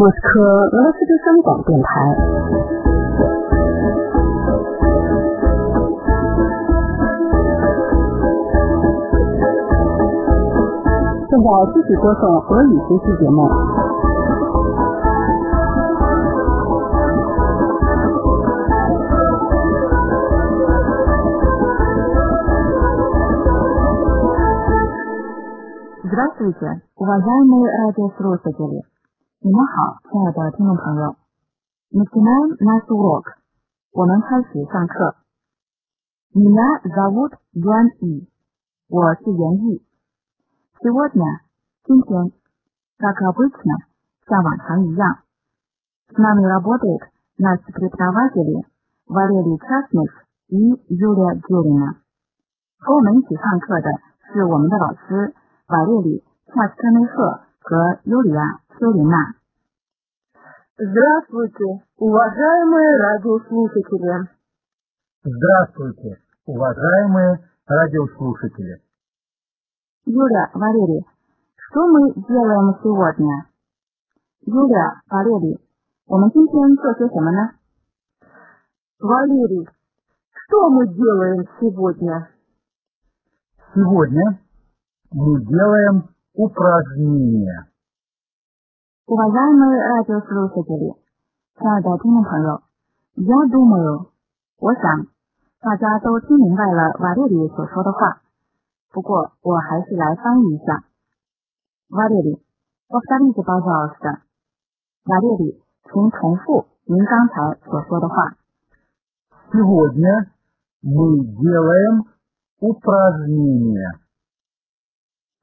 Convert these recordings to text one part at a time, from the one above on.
莫斯科俄罗斯之声广播电台。现在继续播送俄语学习节目。 Здравствуйте, уважаемые радиослушатели! 你们好，亲爱的听众朋友。Начинаем наш урок. 我们开始上课。Меня зовут Юан И. 我是袁毅。Сегодня, 今天，как обычно, 像往常一样，с нами работает наши преподаватели Валерий Часных и Юлия Дюрина。和我们一起上课的是我们的老师瓦列里·恰斯科内赫和尤里亚· 丘琳娜。 Здравствуйте, уважаемые радиослушатели. Здравствуйте, уважаемые радиослушатели. Юлия, Валерий, что мы делаем сегодня? Юлия, Валерий, 我们今天做些什么呢？ Валерий, что мы делаем сегодня? Сегодня мы делаем упражнения. Уважаемые радиослушатели，亲爱的听众朋友，Я думаю，我想大家都听明白了瓦列里所说的话。不过我还是来翻译一下。瓦列里，повторите, пожалуйста。瓦列里，请重复您刚才所说的话。 Сегодня мы делаем упражнения.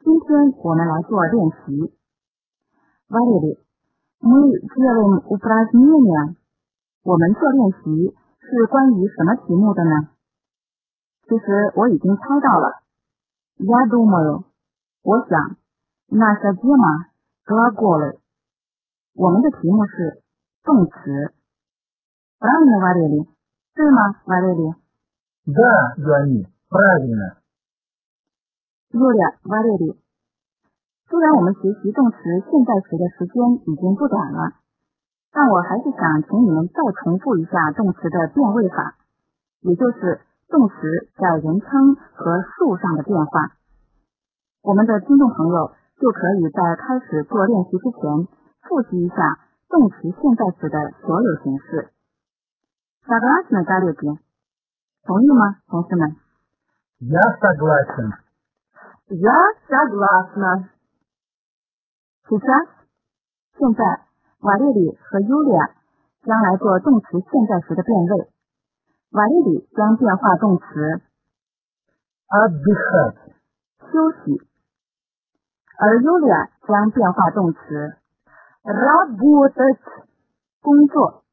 今天我们来做练习。 瓦列里，мы делаем упражнения。我们做练习是关于什么题目的呢？其实我已经猜到了。Я думаю，我想，наша тема глаголы。我们的题目是动词。Правильно, Валерий？对吗，Валерий？ Да, Юани, правильно. 优良，Valerie。 虽然我们学习动词现在时的时间已经不短了，但我还是想请你们再重复一下动词的变位法，也就是动词在人称和数上的变化。我们的听众朋友就可以在开始做练习之前复习一下动词现在时的所有形式。Согласны, коллеги？同意吗，同事们？ Я согласен. Я согласна. Сейчас，现在，瓦列里和尤利亚将来做动词现在时的变位。瓦列里将变化动词 Отдыхать. 休息，而尤利亚将变化动词 Работать. 工作。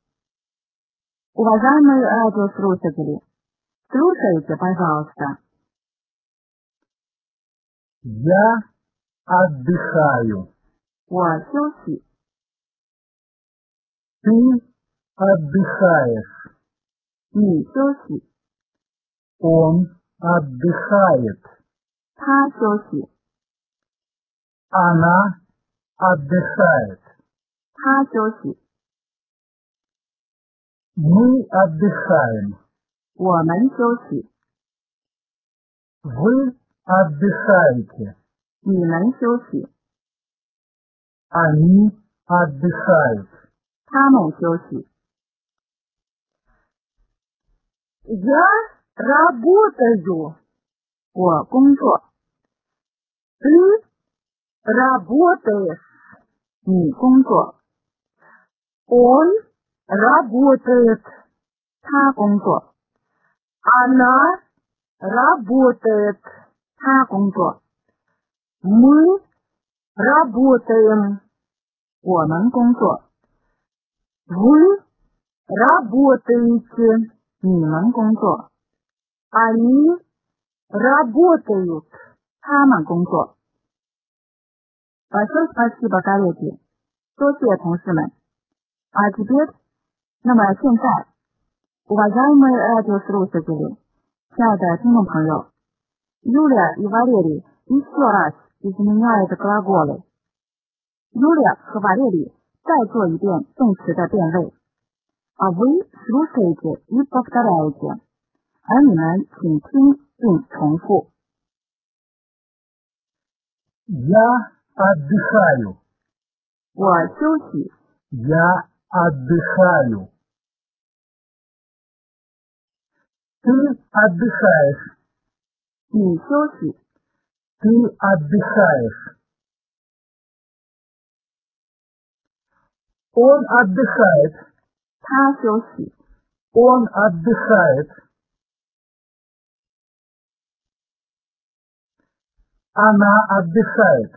Уважаемые радиослушатели, слушайте, пожалуйста. Я отдыхаю. 我休息， Ты отдыхаешь. 你休息， Он отдыхает. 他休息， Она отдыхает. 他休息， Мы отдыхаем. 我们休息， Вы отдыхаете. 你们休息， Они отдыхают. 他们休息。 Я работаю. 我工作， Ты работаешь. 你工作， Он работает. 他工作， Она работает. 他工作， Мы работаем. 我们工作， Вы работаете. 你们工作， Они работают. 他们工作。Большое спасибо, коллеги，多谢同事们。А теперь，那么现在，уважаемые радиослушатели，亲爱的听众朋友，Юлия и Валерий еще раз изменяют глаголы。 Юлия 和瓦列里 再做一遍动词的变位。А вы слушаете и повторяете，而你们请听并重复。 Я отдыхаю. 我休息， Я отдыхаю. Ты отдыхаешь. 你休息， Ты отдыхаешь. Он отдыхает. 他休息， Он отдыхает. Она отдыхает.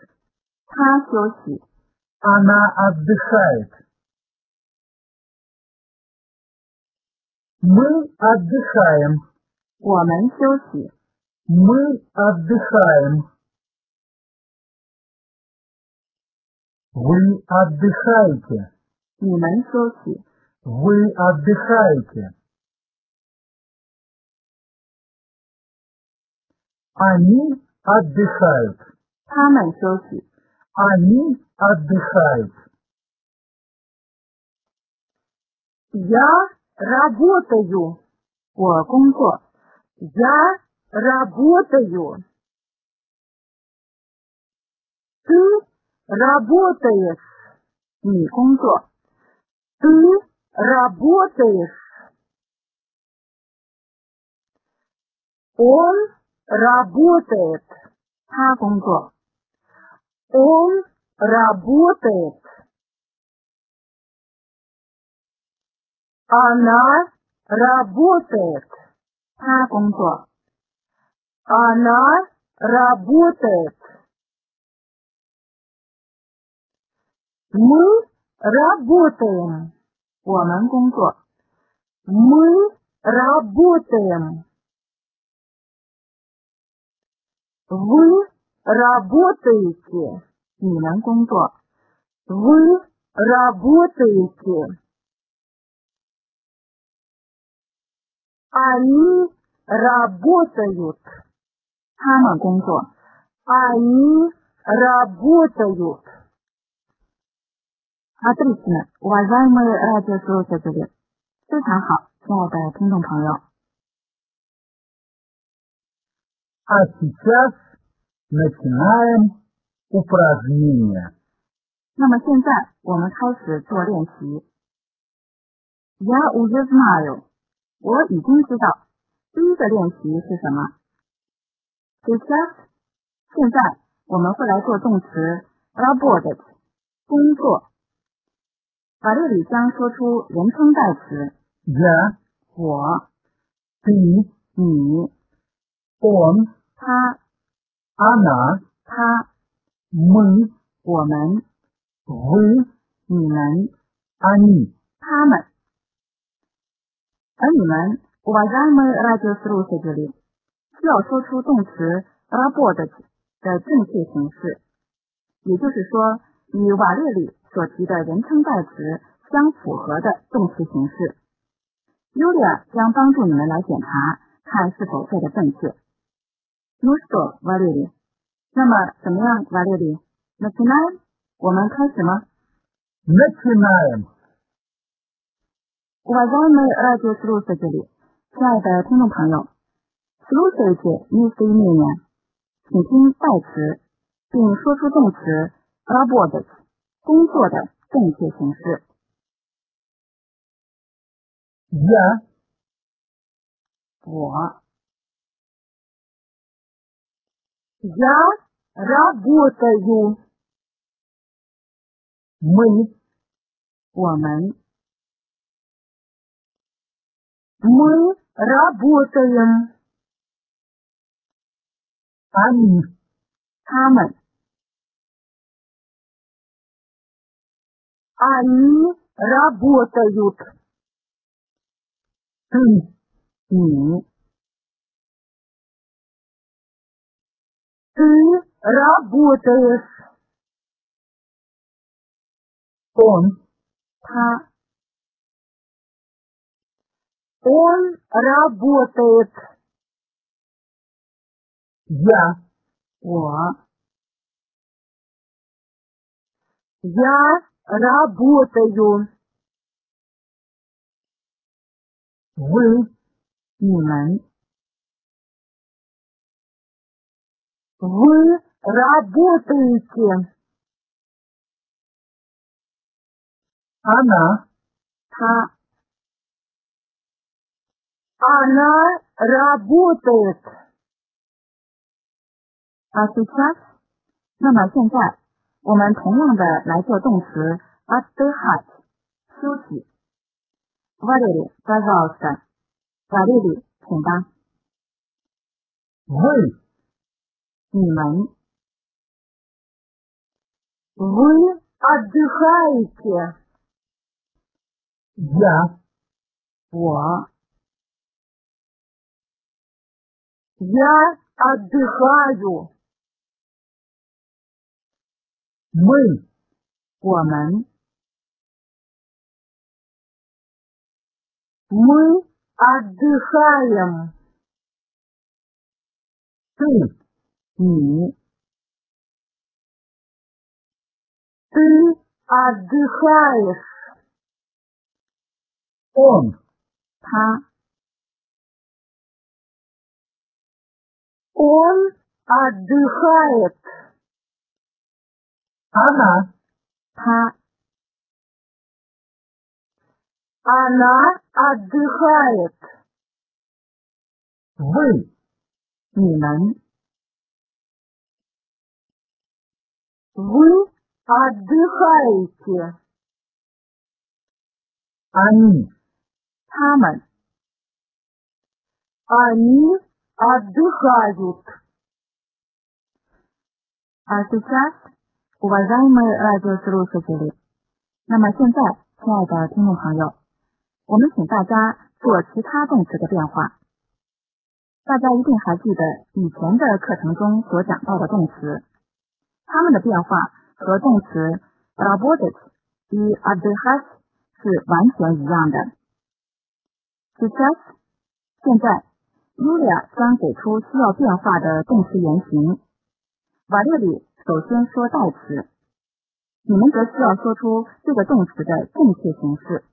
他休息， Она отдыхает. Мы отдыхаем. 我们休息， Мы отдыхаем. Вы отдыхаете. 你们休息， Вы отдыхаете. Они отдыхают. 他们休息， Они отдыхают. Я работаю，我工作，Я работаю。Ты работаешь，你工作 ，Ты работаешь。Он работает，他工作，Он работает。Она работает，她工作，Она работает。Мы работаем， 我们工作，Мы работаем。Вы работаете，你们工作，Вы работаете。Они работают，他们工作，Они работают。 Отлично, уважаемые радиослушатели，非常好，亲爱的听众朋友。 А сейчас начинаем упражнение. 那么现在我们开始做练习。Я уже знаю，我已经知道第一个练习是什么。Сейчас，现在我们会来做动词 работать，工作。 法律里将说出人称代词 Я, 我、 ты, 你、 он, 他、 она, 他、 мы, 我们、 вы, 你们、 они. 他们。而你们，уважаемые радиослушатели，需要说出动词 работать 的正确形式，也就是说，与瓦列里 所提的人称代词相符合的动词形式。Yulia 将帮助你们来检查，看是否做的正确。Ну что, Валерий？那么怎么样，Валерий？Начинаем？我们开始吗？ Начинаем. Уважаемые радиослушатели，亲爱的听众朋友，слушайте местоимение，请听代词，并说出动词 работать 工作的正确形式。 Я, 我，Я работаю， мы, 我们，Мы работаем， они, 他们 Они работают. Ты. Не. Ты работаешь. Он. Та. Он работает. Я. О. А. Я работаю, Вы. 你们、 вы работаете, Она. 他、 она работает, 啊 сейчас，那么现在 我们同样的来做动词 отдыхать 休息。Валерий, пожалуйста. Валерий, 请吧。 Вы. 你们、 вы отдыхаете, Я. 我、 я отдыхаю, Мы. 我们、 мы отдыхаем, Ты. 你、 ты отдыхаешь, Он. 他、 он отдыхает, Она. Та. Она отдыхает. Вы. Нинан. Вы отдыхаете. Они. Таман. Они отдыхают. А сейчас уважаемые радиослушатели，那么现在，亲爱的听众朋友，我们请大家做其他动词的变化。大家一定还记得以前的课程中所讲到的动词，它们的变化和动词 работать 与 отдыхать 是完全一样的。Сейчас，现在，Yulia 将给出需要变化的动词原形。瓦列里 首先说代词，你们则需要说出这个动词的正确形式。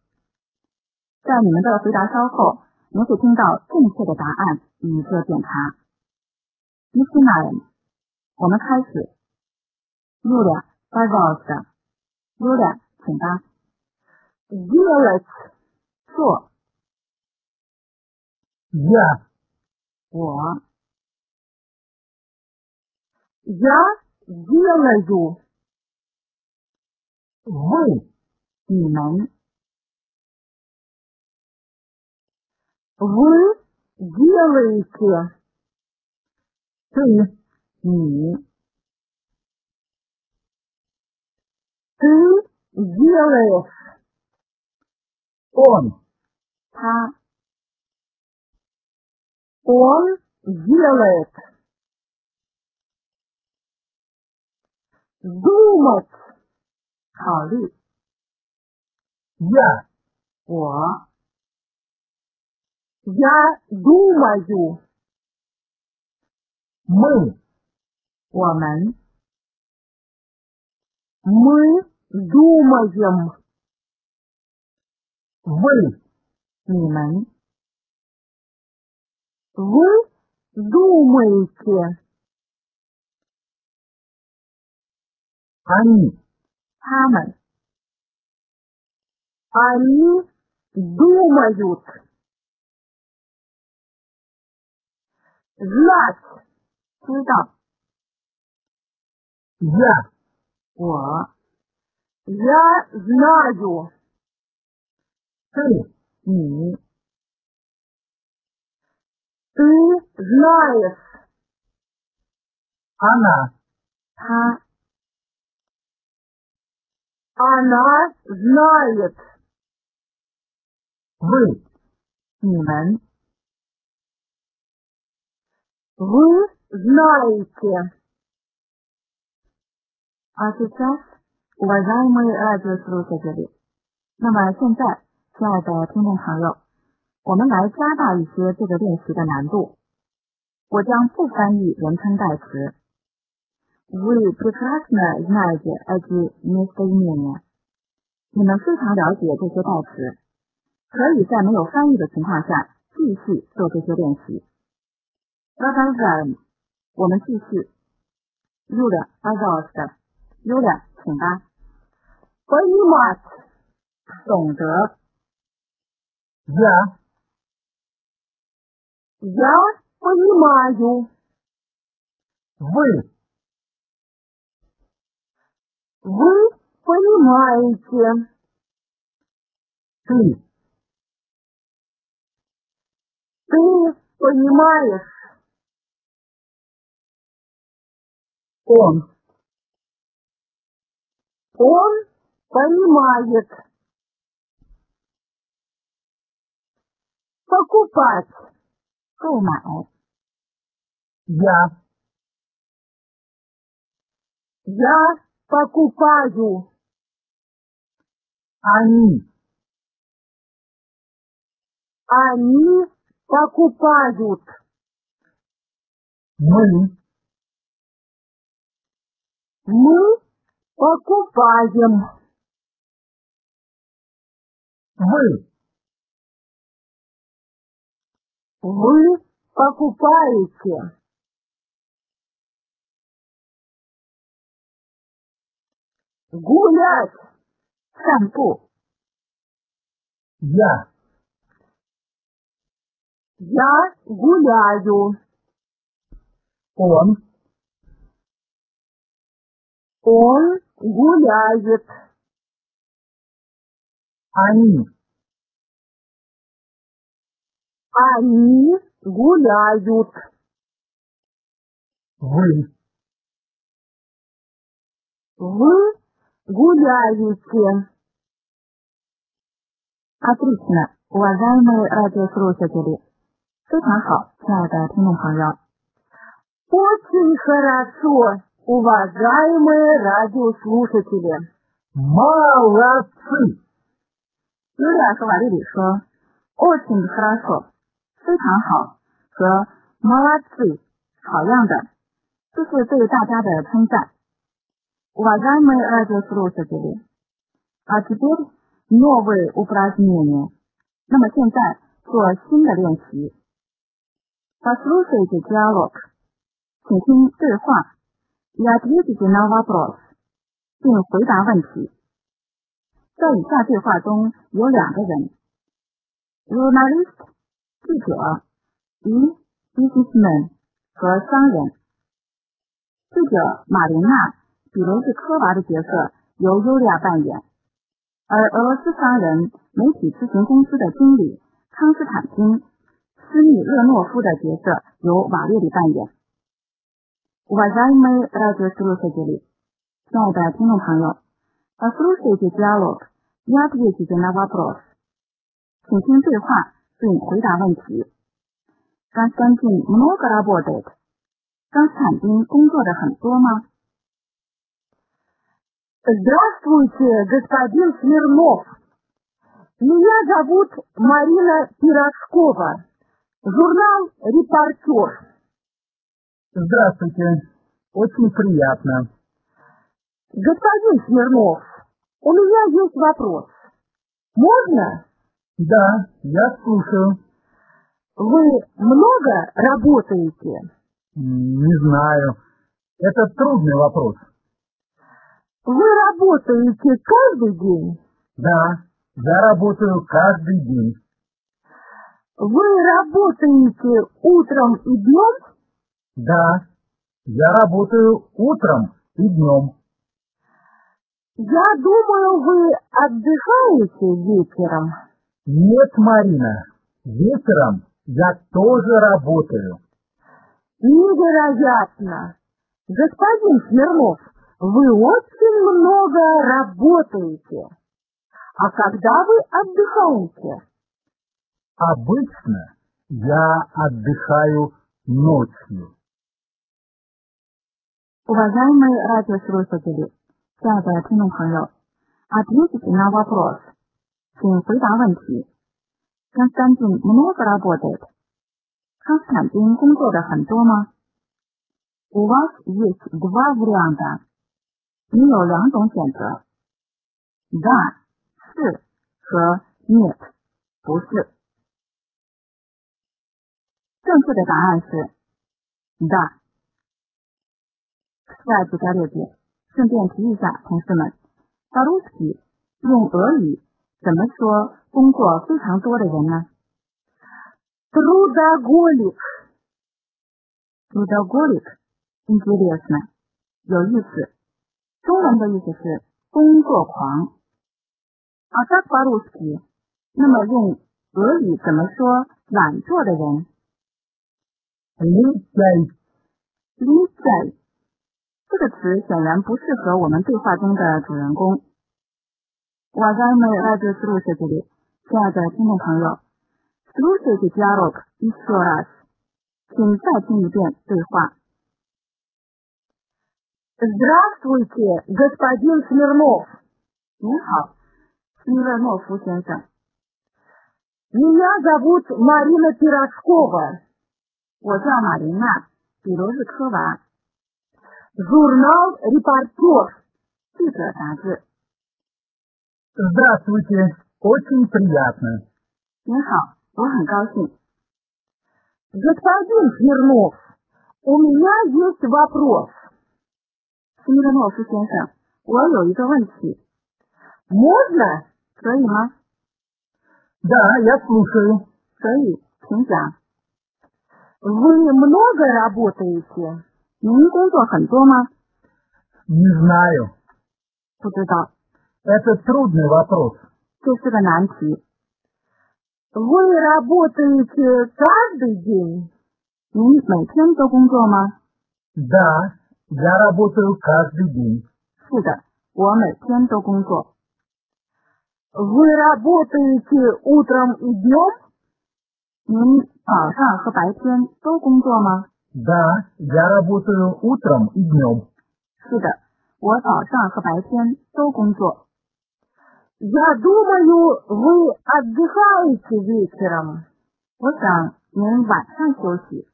在你们的回答稍后，你会听到正确的答案以做检查。伊斯纳人，我们开始。Yulia, пожалуйста. Yulia，请吧。 Делать, 做， Я. 我， я делаю, Вы. 你们， вы делаете, Ты. 你， ты делаешь, Он. 他， он делает. думать. Кали. Я. Уа. Думаем. Вы. Нимен. Думаете. Они. Хаман. Они думают. Знать. Сюда. Я. О. Я знаю. Ты. Не. Ты знаешь. Она. Та. она знает, Вы. 你们， вы знаете. А сейчас, уважаемые радиослушатели，那么现在，亲爱的听众朋友，我们来加大一些这个练习的难度。我将不翻译人称代词。 Вы прекрасно знаете эти местоимения。 你们非常了解这些代词，可以在没有翻译的情况下继续做这些练习。Продолжаем，我们继续。Юля, пожалуйста. Юля，请吧。Понимать，懂得。 Я, Я понимаю. вы, Вы понимаете. ты, Ты понимаешь. он, Он понимает. Покупать. 购买。я, Я покупаю. они, Они покупают. мы, Мы покупаем. вы, Вы покупаете. Гулять. 散步。я, Я гуляю. он, Он гуляет. они, Они гуляют. вы, Вы гуляете. Отлично, уважаемые радиослушатели. 非常好，亲爱的听众朋友。Очень хорошо, уважаемые радиослушатели. молодцы, 尤利亚和瓦丽里说，очень хорошо，非常好，和 молодцы，好样的，这是对大家的称赞。 Уважаемые радиослушатели, а теперь новые упражнения。那么现在做新的练习。Послушайте диалог，请听对话。И ответите на вопрос，并回答问题。在以下对话中有两个人，journalist 记者与 businessman 和商人。记者马琳娜· 比雷日科娃的角色由尤利亚扮演，而俄罗斯商人媒体咨询公司的经理康斯坦丁·斯密勒诺夫的角色由瓦列里扮演。Уважаемые радиослушатели，亲爱的听众朋友。Послушайте диалог и ответите на вопрос。请听对话并回答问题。Константин много работает。冈斯坦丁工作的很多吗 ？Здравствуйте, господин Смирнов. Меня зовут Марина Пирожкова. Журнал «Репортер». здравствуйте, очень приятно, Господин Смирнов, у меня есть вопрос. Можно? да, я слушаю, Вы много работаете? не знаю, это трудный вопрос, Вы работаете каждый день? да, я работаю каждый день, Вы работаете утром и днем? да, я работаю утром и днем, Я думаю, вы отдыхаете вечером. нет, Марина, вечером я тоже работаю, Невероятно! Господин Смирнов, вы очень много работаете. А когда вы отдыхаете? обычно я отдыхаю ночью. Уважаемые радиослушатели, 亲爱的听众朋友，ответите на вопрос，请回答问题。Константин много работает。康斯坦丁工作的很多吗？У вас есть два варианта。 你有两种选择：that 是和 it 不是。正确的答案是 that。第二组加六句。顺便提一下，同事们 d a r u s 用俄语怎么说工作非常多的人呢有意思。中文的意思是工作狂。啊，так по-русски，那么用俄语怎么说懒惰的人 Лентяй. лентяй 这个词显然不适合我们对话中的主人公。Уважаемые радиослушатели，亲爱的听众朋友，слушайте диалог еще раз，请再听一遍对话。 Здравствуйте, господин Смирнов. Нихао. Смирнов, это. Меня зовут Марина Пирожкова. Вот Марина Пирожкова. Журнал «Репортер». Здравствуйте, очень приятно. Нихао, Господин Смирнов, у меня есть вопрос. 斯米勒诺夫先生，我有一个问题， Можно? 可以吗？ Да, я слушаю. 可以，请讲。 Вы много работаете? 您工作很多吗？ Не знаю. 不知道， Это трудный вопрос. 这是个难题。 Вы работаете каждый день? 您每天都工作吗？ Да, я работаю каждый день. 是的，我每天都工作。 Вы работаете утром и днем? 您早上和白天都工作吗？ Да, я работаю утром и днем. 是的，我早上和白天都工作。 Я думаю, вы отдыхаете вечером. 我想您晚上休息。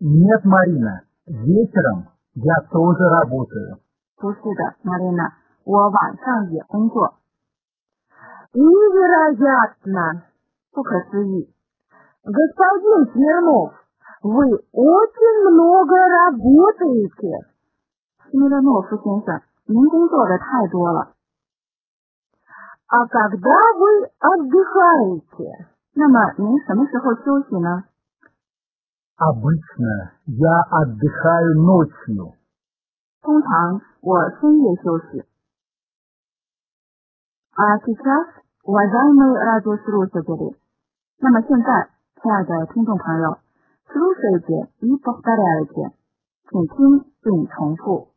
Нет, Марина, вечером я тоже работаю. 不是的，玛丽娜，我晚上也工作。 Невероятно! 不可思议， Господин Смирнов, вы очень много работаете. 斯米勒诺夫先生，您工作的太多了。 А когда вы отдыхаете? 那么您什么时候休息呢？ Обычно я отдыхаю ночью. 通常我深夜休息。А сейчас, уважаемые радиослушатели，那么现在，亲爱的听众朋友，слушайте и повторяйте，请听并重复。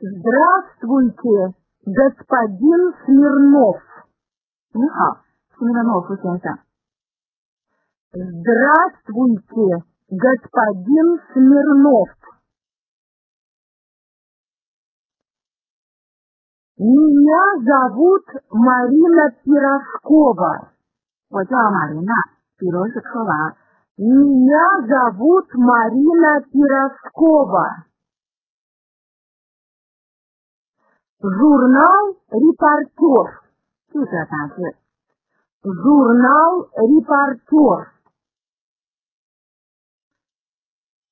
Здравствуйте, господин Смирнов. 你好，斯米勒诺夫先生。 Здравствуйте, господин Смирнов. Меня зовут Марина Пирожкова. Вот я Марина Пирожкова. Меня зовут Марина Пирожкова. Журнал «Репортер». Журнал «Репортер».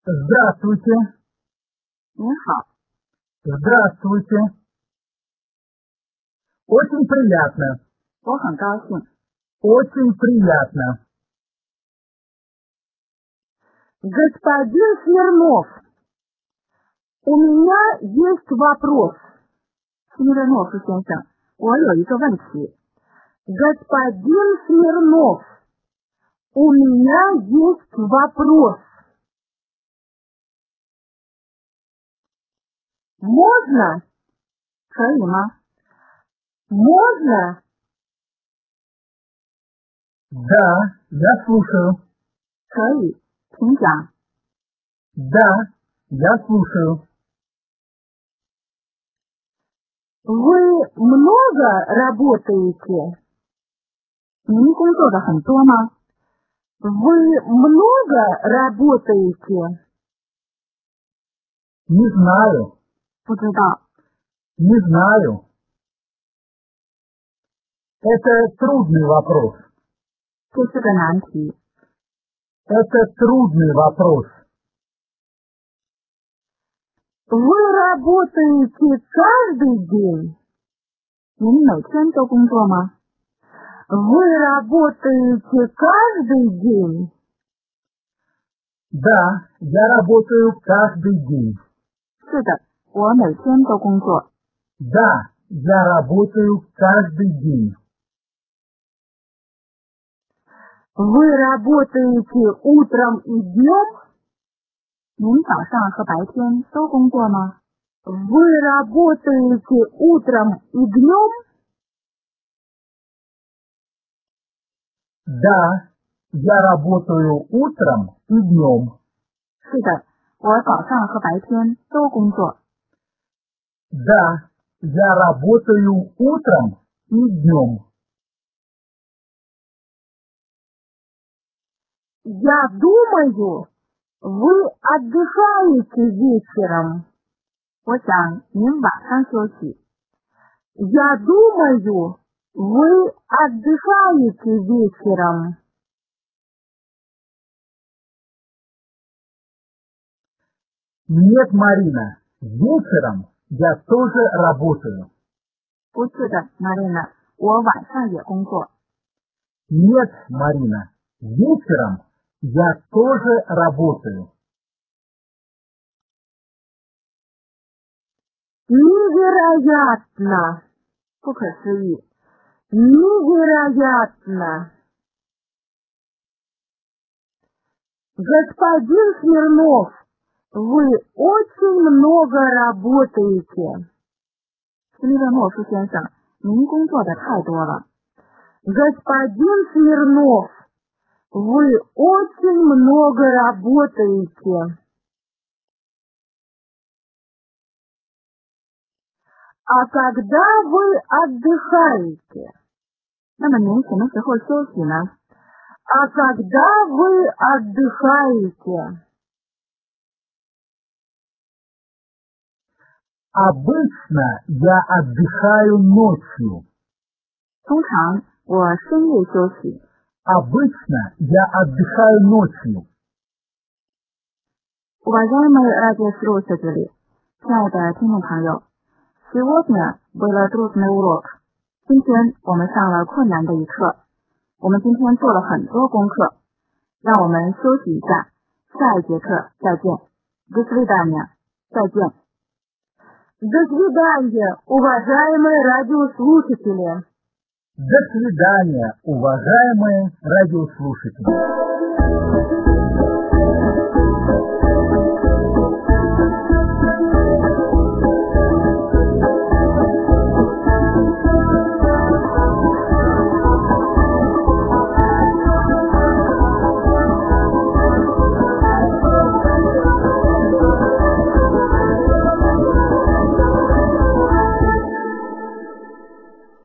Здравствуйте. Здравствуйте. Очень приятно. Очень приятно. Господин Смирнов, у меня есть вопрос. Смирнов, Господин Смирнов, у меня есть вопрос. Можно? Карима. Можно? Да, я слушаю. Кари, Тиньян. Да, я слушаю. Вы много работаете? Вы много работаете? Не знаю. 不知道。 Не знаю. Это трудный вопрос. 这是个难题。 Это трудный вопрос. Вы работаете каждый день? 您每天都工作吗？ Вы работаете каждый день? Да, я работаю каждый день. 是的， 我每天都工作。 Да, я работаю каждый день. Вы работаете утром и днем? 您早上和白天都工作吗？ Вы работаете утром и днем? Да, я работаю утром и днем. 是的，我早上和白天都工作。 да, я работаю утром и днем. Я думаю, вы отдыхаете вечером. Я думаю, вы отдыхаете вечером. Нет, Марина, вечером я тоже работаю. 不是的，玛丽娜，我晚上也工作。 Нет, Марина, вечером я тоже работаю. Невероятно! 不可思议， Невероятно! Господин Смирнов, вы очень много работаете. 斯密特莫夫先生，您工作的太多了。 Господин Смирнов, вы очень много работаете. А когда вы отдыхаете? 那么您什么时候休息呢？ А когда вы отдыхаете? Обычно я отдыхаю ночью. 通常我深夜休息。 Обычно я отдыхаю ночью. Уважаемые радиослушатели，亲爱的听众朋友，сегодня было трудный урок。今天我们上了困难的一课，我们今天做了很多功课，让我们休息一下，下一节课再见。До свидания，再见。 До свидания, уважаемые радиослушатели. До свидания, уважаемые радиослушатели.